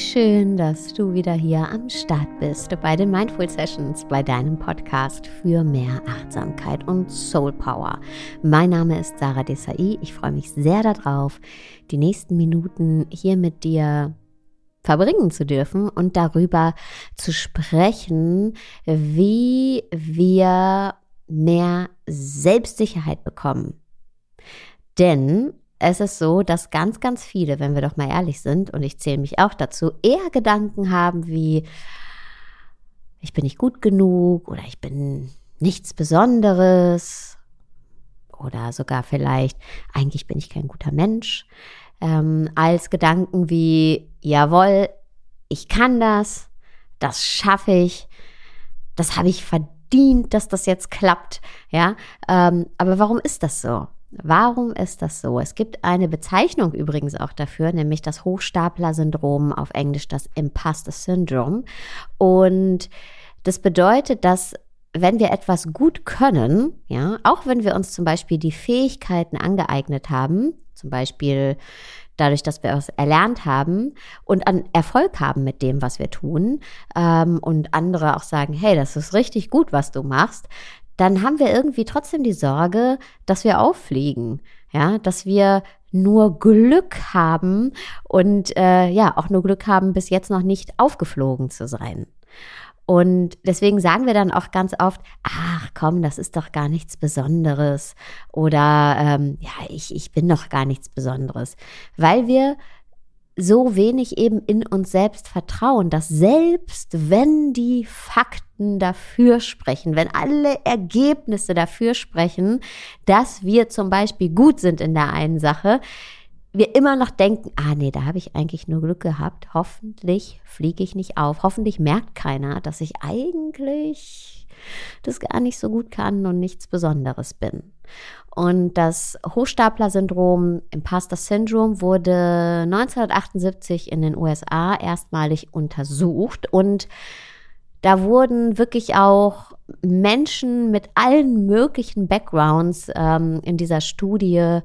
Schön, dass du wieder hier am Start bist bei den Mindful Sessions, bei deinem Podcast für mehr Achtsamkeit und Soul Power. Mein Name ist Sarah Desai. Ich freue mich sehr darauf, die nächsten Minuten hier mit dir verbringen zu dürfen und darüber zu sprechen, wie wir mehr Selbstsicherheit bekommen. Denn es ist so, dass ganz, ganz viele, wenn wir doch mal ehrlich sind, und ich zähle mich auch dazu, eher Gedanken haben wie, ich bin nicht gut genug oder ich bin nichts Besonderes oder sogar vielleicht, eigentlich bin ich kein guter Mensch, ähm, als Gedanken wie, jawohl, ich kann das, das schaffe ich, das habe ich verdient, dass das jetzt klappt, ja, ähm, aber warum ist das so? Warum ist das so? Es gibt eine Bezeichnung übrigens auch dafür, nämlich das Hochstapler-Syndrom, auf Englisch das Imposter Syndrome. Und das bedeutet, dass wenn wir etwas gut können, ja, auch wenn wir uns zum Beispiel die Fähigkeiten angeeignet haben, zum Beispiel dadurch, dass wir es erlernt haben und an Erfolg haben mit dem, was wir tun, ähm, und andere auch sagen, hey, das ist richtig gut, was du machst, dann haben wir irgendwie trotzdem die Sorge, dass wir auffliegen, ja, dass wir nur Glück haben und äh, ja, auch nur Glück haben, bis jetzt noch nicht aufgeflogen zu sein. Und deswegen sagen wir dann auch ganz oft, ach komm, das ist doch gar nichts Besonderes. Oder ähm, ja, ich, ich bin doch gar nichts Besonderes. Weil wir so wenig eben in uns selbst vertrauen, dass selbst wenn die Fakten dafür sprechen, wenn alle Ergebnisse dafür sprechen, dass wir zum Beispiel gut sind in der einen Sache, wir immer noch denken, ah nee, da habe ich eigentlich nur Glück gehabt. Hoffentlich fliege ich nicht auf. Hoffentlich merkt keiner, dass ich eigentlich das gar nicht so gut kann und nichts Besonderes bin. Und das Hochstapler-Syndrom, Imposter Syndrome, wurde 1978 in den USA erstmalig untersucht und da wurden wirklich auch Menschen mit allen möglichen Backgrounds ähm, in dieser Studie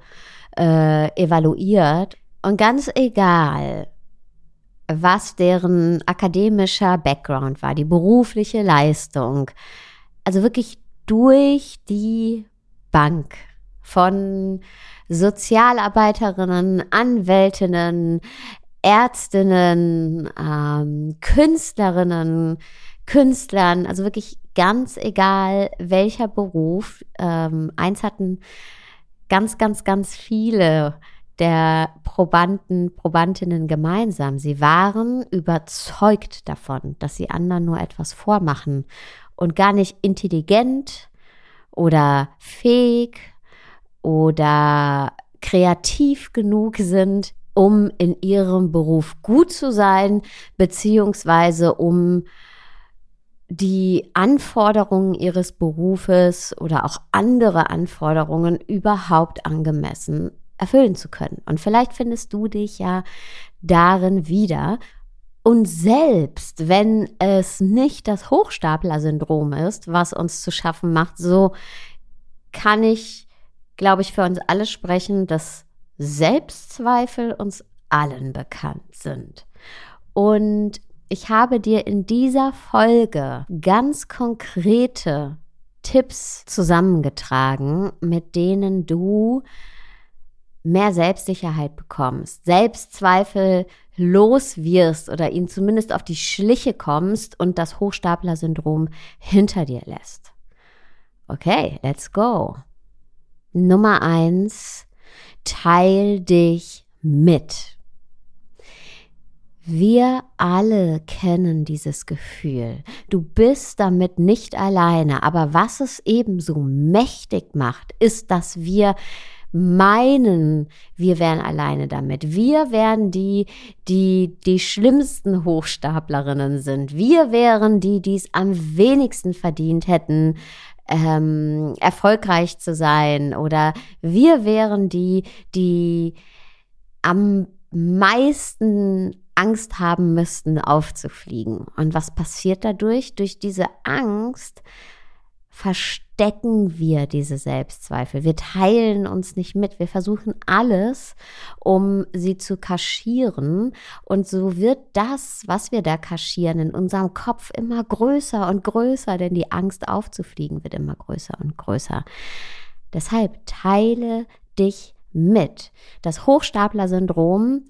äh, evaluiert. Und ganz egal, was deren akademischer Background war, die berufliche Leistung, also wirklich durch die Bank. Von Sozialarbeiterinnen, Anwältinnen, Ärztinnen, ähm, Künstlerinnen, Künstlern, also wirklich ganz egal welcher Beruf. Ähm, eins hatten ganz, ganz, ganz viele der Probanden, Probandinnen gemeinsam. Sie waren überzeugt davon, dass sie anderen nur etwas vormachen und gar nicht intelligent oder fähig oder kreativ genug sind, um in ihrem Beruf gut zu sein, beziehungsweise um die Anforderungen ihres Berufes oder auch andere Anforderungen überhaupt angemessen erfüllen zu können. Und vielleicht findest du dich ja darin wieder. Und selbst wenn es nicht das Hochstapler-Syndrom ist, was uns zu schaffen macht, so kann ich, glaube ich, für uns alle sprechen, dass Selbstzweifel uns allen bekannt sind. Und ich habe dir in dieser Folge ganz konkrete Tipps zusammengetragen, mit denen du mehr Selbstsicherheit bekommst, Selbstzweifel los wirst oder ihnen zumindest auf die Schliche kommst und das Hochstapler-Syndrom hinter dir lässt. Okay, let's go. Nummer eins, teil dich mit. Wir alle kennen dieses Gefühl. Du bist damit nicht alleine, aber was es ebenso mächtig macht, ist, dass wir meinen, wir wären alleine damit. Wir wären die, die die schlimmsten Hochstaplerinnen sind. Wir wären die, die es am wenigsten verdient hätten, ähm, erfolgreich zu sein. Oder wir wären die, die am meisten Angst haben müssten, aufzufliegen. Und was passiert dadurch? Durch diese Angst verstecken wir diese Selbstzweifel. Wir teilen uns nicht mit. Wir versuchen alles, um sie zu kaschieren. Und so wird das, was wir da kaschieren, in unserem Kopf immer größer und größer, denn die Angst aufzufliegen wird immer größer und größer. Deshalb teile dich mit. Das Hochstapler-Syndrom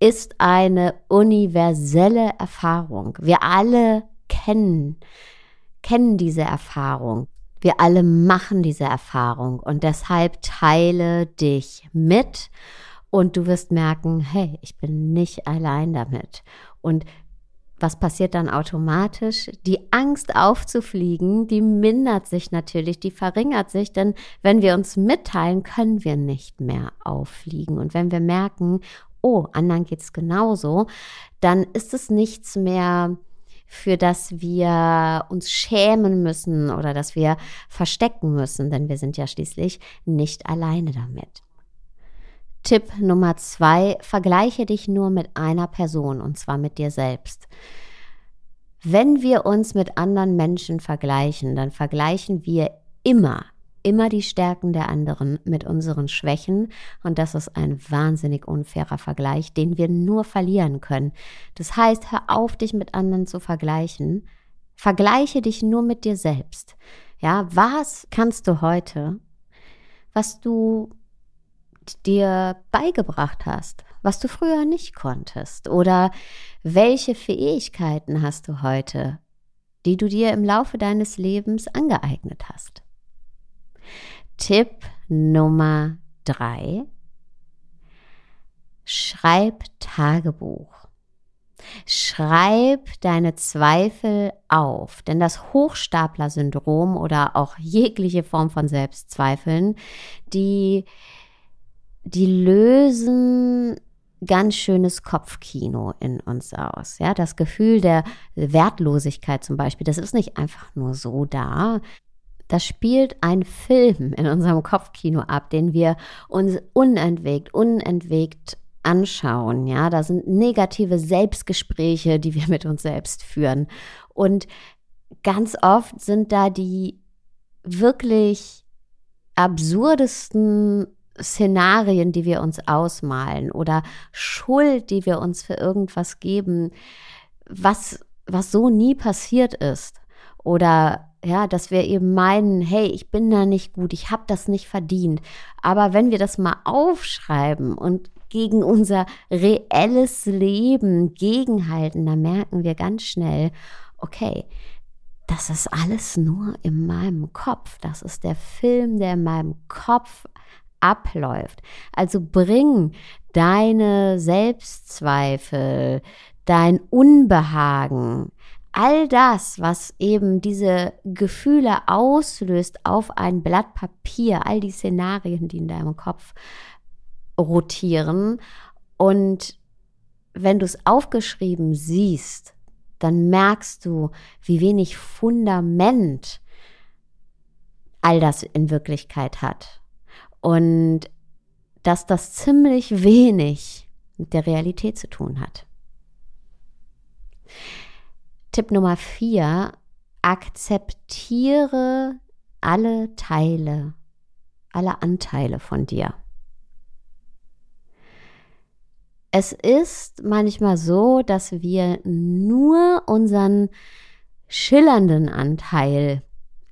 ist eine universelle Erfahrung. Wir alle kennen kennen diese Erfahrung. Wir alle machen diese Erfahrung und deshalb teile dich mit und du wirst merken, hey, ich bin nicht allein damit. Und was passiert dann automatisch? Die Angst aufzufliegen, die mindert sich natürlich, die verringert sich, denn wenn wir uns mitteilen, können wir nicht mehr auffliegen. Und wenn wir merken, oh, anderen geht es genauso, dann ist es nichts mehr für das wir uns schämen müssen oder dass wir verstecken müssen, denn wir sind ja schließlich nicht alleine damit. Tipp Nummer zwei, vergleiche dich nur mit einer Person und zwar mit dir selbst. Wenn wir uns mit anderen Menschen vergleichen, dann vergleichen wir immer immer die Stärken der anderen mit unseren Schwächen und das ist ein wahnsinnig unfairer Vergleich, den wir nur verlieren können. Das heißt, hör auf, dich mit anderen zu vergleichen. Vergleiche dich nur mit dir selbst. Ja, was kannst du heute, was du dir beigebracht hast, was du früher nicht konntest? Oder welche Fähigkeiten hast du heute, die du dir im Laufe deines Lebens angeeignet hast? Tipp Nummer drei. Schreib Tagebuch. Schreib deine Zweifel auf, denn das Hochstapler-Syndrom oder auch jegliche Form von Selbstzweifeln, die, die lösen ganz schönes Kopfkino in uns aus. Ja, das Gefühl der Wertlosigkeit zum Beispiel, das ist nicht einfach nur so da. Das spielt ein Film in unserem Kopfkino ab, den wir uns unentwegt, unentwegt anschauen. Ja, da sind negative Selbstgespräche, die wir mit uns selbst führen. Und ganz oft sind da die wirklich absurdesten Szenarien, die wir uns ausmalen oder Schuld, die wir uns für irgendwas geben, was, was so nie passiert ist. Oder ja, dass wir eben meinen, hey, ich bin da nicht gut, ich habe das nicht verdient. Aber wenn wir das mal aufschreiben und gegen unser reelles Leben gegenhalten, dann merken wir ganz schnell, okay, das ist alles nur in meinem Kopf. Das ist der Film, der in meinem Kopf abläuft. Also bring deine Selbstzweifel, dein Unbehagen, all das, was eben diese Gefühle auslöst auf ein Blatt Papier, all die Szenarien, die in deinem Kopf rotieren. Und wenn du es aufgeschrieben siehst, dann merkst du, wie wenig Fundament all das in Wirklichkeit hat. Und dass das ziemlich wenig mit der Realität zu tun hat. Tipp Nummer vier, akzeptiere alle Teile, alle Anteile von dir. Es ist manchmal so, dass wir nur unseren schillernden Anteil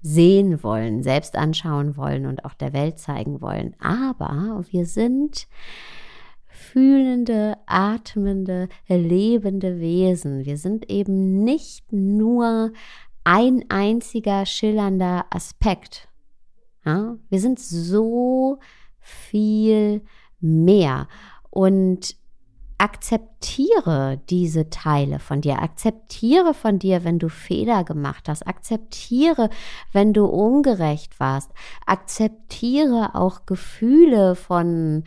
sehen wollen, selbst anschauen wollen und auch der Welt zeigen wollen. Aber wir sind fühlende, atmende, lebende Wesen. Wir sind eben nicht nur ein einziger schillernder Aspekt. Ja? Wir sind so viel mehr. Und akzeptiere diese Teile von dir. Akzeptiere von dir, wenn du Fehler gemacht hast. Akzeptiere, wenn du ungerecht warst. Akzeptiere auch Gefühle von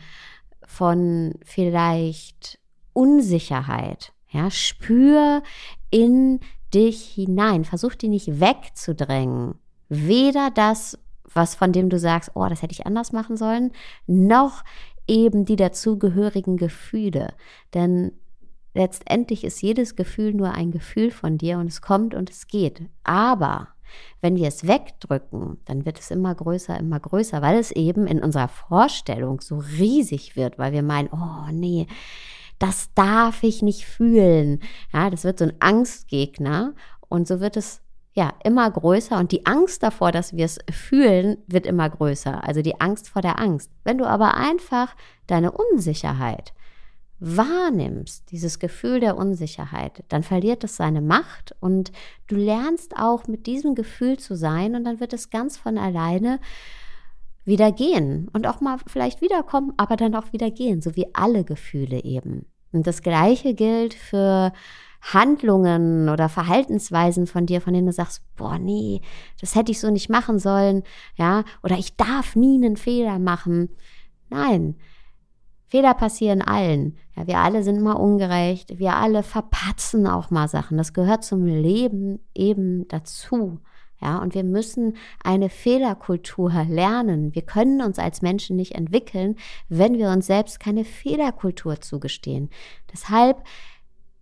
von vielleicht Unsicherheit. Ja, spür in dich hinein. Versuch die nicht wegzudrängen. Weder das, was von dem du sagst, oh, das hätte ich anders machen sollen, noch eben die dazugehörigen Gefühle. Denn letztendlich ist jedes Gefühl nur ein Gefühl von dir und es kommt und es geht. Aber Wenn wir es wegdrücken, dann wird es immer größer, immer größer, weil es eben in unserer Vorstellung so riesig wird, weil wir meinen, oh nee, das darf ich nicht fühlen. Ja, das wird so ein Angstgegner und so wird es ja immer größer und die Angst davor, dass wir es fühlen, wird immer größer. Also die Angst vor der Angst. Wenn du aber einfach deine Unsicherheit wahrnimmst, dieses Gefühl der Unsicherheit, dann verliert es seine Macht und du lernst auch mit diesem Gefühl zu sein und dann wird es ganz von alleine wieder gehen und auch mal vielleicht wiederkommen, aber dann auch wieder gehen, so wie alle Gefühle eben. Und das Gleiche gilt für Handlungen oder Verhaltensweisen von dir, von denen du sagst, boah, nee, das hätte ich so nicht machen sollen, ja, oder ich darf nie einen Fehler machen. Nein, Fehler passieren allen. Ja, wir alle sind mal ungerecht, wir alle verpatzen auch mal Sachen. Das gehört zum Leben eben dazu. Ja, und wir müssen eine Fehlerkultur lernen. Wir können uns als Menschen nicht entwickeln, wenn wir uns selbst keine Fehlerkultur zugestehen. Deshalb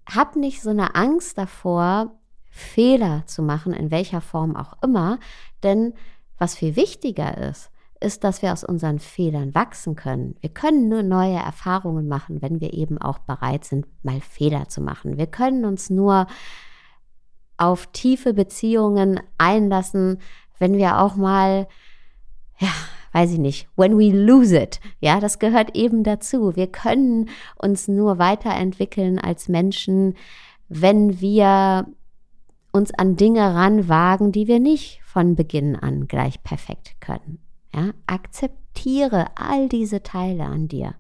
hab nicht so eine Angst davor, Fehler zu machen, in welcher Form auch immer, denn was viel wichtiger ist, ist, dass wir aus unseren Fehlern wachsen können. Wir können nur neue Erfahrungen machen, wenn wir eben auch bereit sind, mal Fehler zu machen. Wir können uns nur auf tiefe Beziehungen einlassen, wenn wir auch mal, ja, weiß ich nicht, when we lose it. Ja, das gehört eben dazu. Wir können uns nur weiterentwickeln als Menschen, wenn wir uns an Dinge ranwagen, die wir nicht von Beginn an gleich perfekt können. Ja, akzeptiere all diese Teile an dir.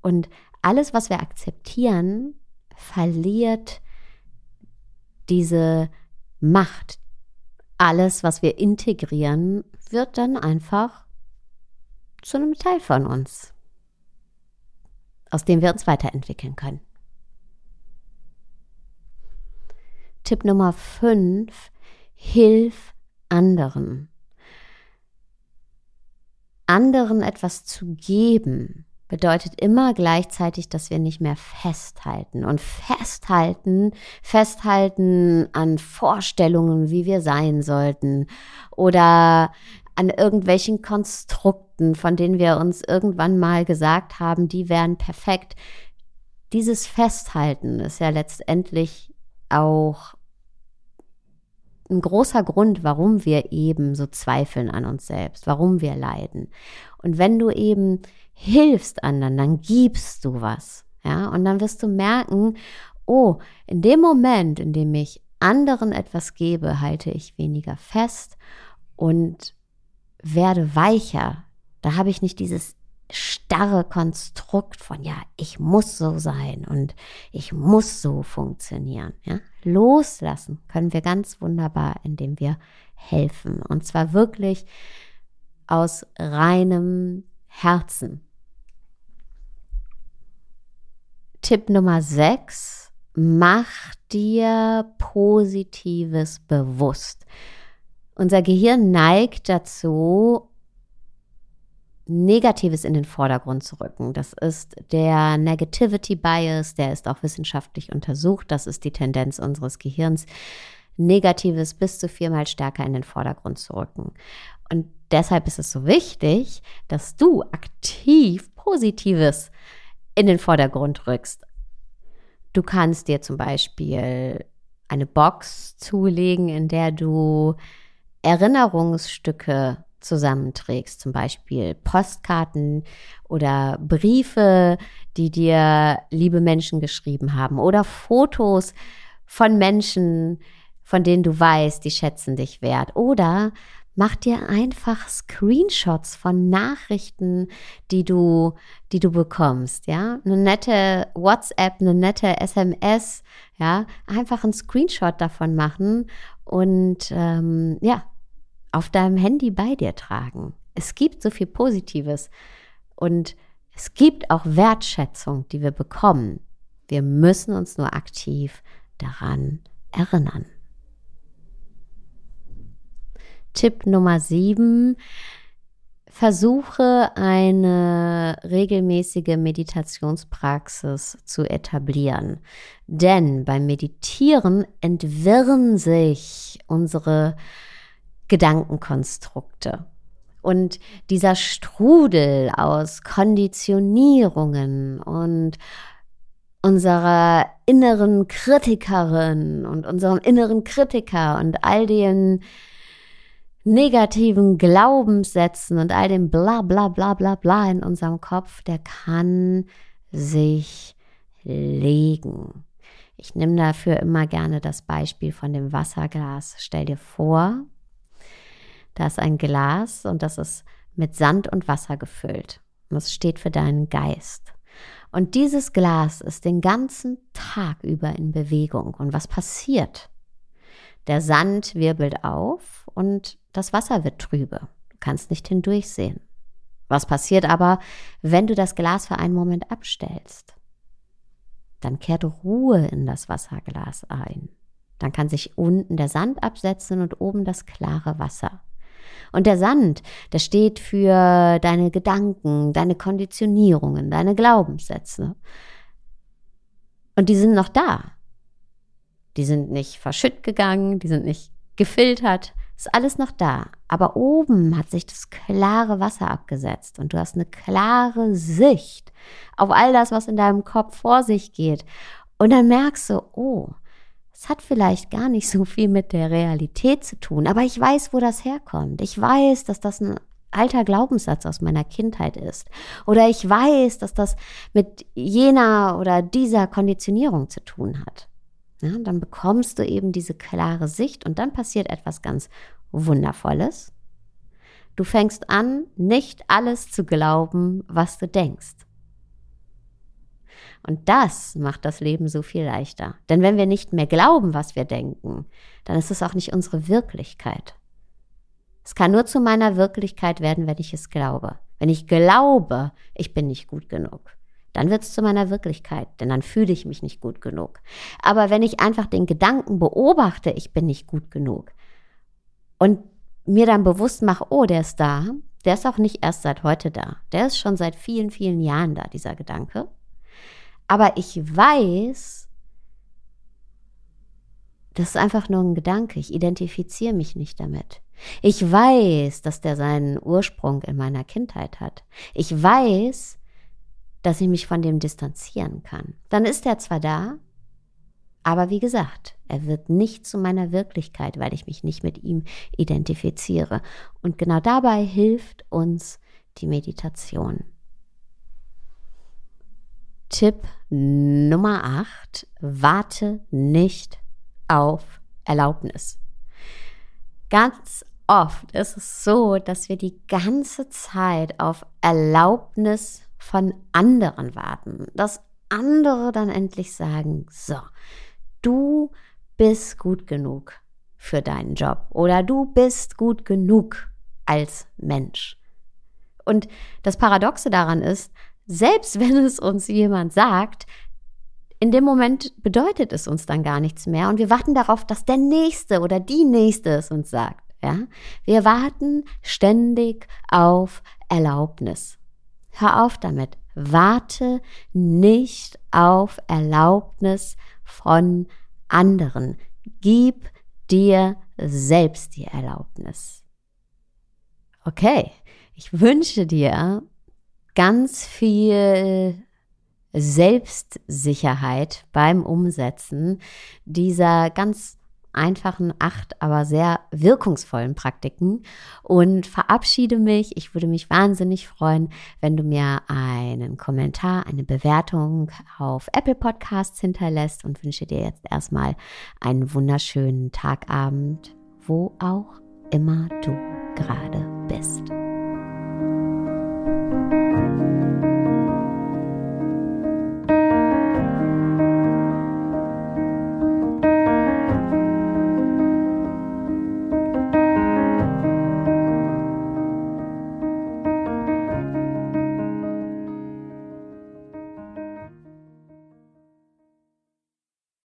Und alles, was wir akzeptieren, verliert diese Macht. Alles, was wir integrieren, wird dann einfach zu einem Teil von uns, aus dem wir uns weiterentwickeln können. Tipp Nummer 5, hilf anderen. Anderen etwas zu geben, bedeutet immer gleichzeitig, dass wir nicht mehr festhalten. Und festhalten, festhalten an Vorstellungen, wie wir sein sollten oder an irgendwelchen Konstrukten, von denen wir uns irgendwann mal gesagt haben, die wären perfekt. Dieses Festhalten ist ja letztendlich auch ein großer Grund, warum wir eben so zweifeln an uns selbst, warum wir leiden. Und wenn du eben hilfst anderen, dann gibst du was. Ja, und dann wirst du merken, oh, in dem Moment, in dem ich anderen etwas gebe, halte ich weniger fest und werde weicher. Da habe ich nicht dieses starre Konstrukt von, ja, ich muss so sein und ich muss so funktionieren. Ja? Loslassen können wir ganz wunderbar, indem wir helfen. Und zwar wirklich aus reinem Herzen. Tipp Nummer 6. Mach dir Positives bewusst. Unser Gehirn neigt dazu, Negatives in den Vordergrund zu rücken. Das ist der Negativity Bias, der ist auch wissenschaftlich untersucht. Das ist die Tendenz unseres Gehirns, Negatives bis zu viermal stärker in den Vordergrund zu rücken. Und deshalb ist es so wichtig, dass du aktiv Positives in den Vordergrund rückst. Du kannst dir zum Beispiel eine Box zulegen, in der du Erinnerungsstücke zusammenträgst, zum Beispiel Postkarten oder Briefe, die dir liebe Menschen geschrieben haben oder Fotos von Menschen, von denen du weißt, die schätzen dich wert. Oder mach dir einfach Screenshots von Nachrichten, die du, die du bekommst, ja, eine nette WhatsApp, eine nette SMS, ja, einfach einen Screenshot davon machen und ähm, ja, auf deinem Handy bei dir tragen. Es gibt so viel Positives und es gibt auch Wertschätzung, die wir bekommen. Wir müssen uns nur aktiv daran erinnern. Tipp Nummer 7. Versuche eine regelmäßige Meditationspraxis zu etablieren. Denn beim Meditieren entwirren sich unsere äh, Gedankenkonstrukte. Und dieser Strudel aus Konditionierungen und unserer inneren Kritikerin und unserem inneren Kritiker und all den negativen Glaubenssätzen und all dem bla bla bla bla bla in unserem Kopf, der kann sich legen. Ich nehme dafür immer gerne das Beispiel von dem Wasserglas. Stell dir vor, da ist ein Glas und das ist mit Sand und Wasser gefüllt. Und das steht für deinen Geist. Und dieses Glas ist den ganzen Tag über in Bewegung. Und was passiert? Der Sand wirbelt auf und das Wasser wird trübe. Du kannst nicht hindurchsehen. Was passiert aber, wenn du das Glas für einen Moment abstellst? Dann kehrt Ruhe in das Wasserglas ein. Dann kann sich unten der Sand absetzen und oben das klare Wasser. Und der Sand, der steht für deine Gedanken, deine Konditionierungen, deine Glaubenssätze. Und die sind noch da. Die sind nicht verschütt gegangen, die sind nicht gefiltert, ist alles noch da. Aber oben hat sich das klare Wasser abgesetzt und du hast eine klare Sicht auf all das, was in deinem Kopf vor sich geht. Und dann merkst du, oh, es hat vielleicht gar nicht so viel mit der Realität zu tun, aber ich weiß, wo das herkommt. Ich weiß, dass das ein alter Glaubenssatz aus meiner Kindheit ist. Oder ich weiß, dass das mit jener oder dieser Konditionierung zu tun hat. Ja, dann bekommst du eben diese klare Sicht und dann passiert etwas ganz Wundervolles. Du fängst an, nicht alles zu glauben, was du denkst. Und das macht das Leben so viel leichter. Denn wenn wir nicht mehr glauben, was wir denken, dann ist es auch nicht unsere Wirklichkeit. Es kann nur zu meiner Wirklichkeit werden, wenn ich es glaube. Wenn ich glaube, ich bin nicht gut genug, dann wird es zu meiner Wirklichkeit, denn dann fühle ich mich nicht gut genug. Aber wenn ich einfach den Gedanken beobachte, ich bin nicht gut genug und mir dann bewusst mache, oh, der ist da, der ist auch nicht erst seit heute da, der ist schon seit vielen, vielen Jahren da, dieser Gedanke. Aber ich weiß, das ist einfach nur ein Gedanke. Ich identifiziere mich nicht damit. Ich weiß, dass der seinen Ursprung in meiner Kindheit hat. Ich weiß, dass ich mich von dem distanzieren kann. Dann ist er zwar da, aber wie gesagt, er wird nicht zu meiner Wirklichkeit, weil ich mich nicht mit ihm identifiziere. Und genau dabei hilft uns die Meditation. Tipp Nummer 8. Warte nicht auf Erlaubnis. Ganz oft ist es so, dass wir die ganze Zeit auf Erlaubnis von anderen warten. Dass andere dann endlich sagen, so, du bist gut genug für deinen Job oder du bist gut genug als Mensch. Und das Paradoxe daran ist, selbst wenn es uns jemand sagt, in dem Moment bedeutet es uns dann gar nichts mehr und wir warten darauf, dass der Nächste oder die Nächste es uns sagt. Ja? Wir warten ständig auf Erlaubnis. Hör auf damit. Warte nicht auf Erlaubnis von anderen. Gib dir selbst die Erlaubnis. Okay, ich wünsche dir ganz viel Selbstsicherheit beim Umsetzen dieser ganz einfachen, acht, aber sehr wirkungsvollen Praktiken und verabschiede mich. Ich würde mich wahnsinnig freuen, wenn du mir einen Kommentar, eine Bewertung auf Apple Podcasts hinterlässt und wünsche dir jetzt erstmal einen wunderschönen Tagabend, wo auch immer du gerade bist.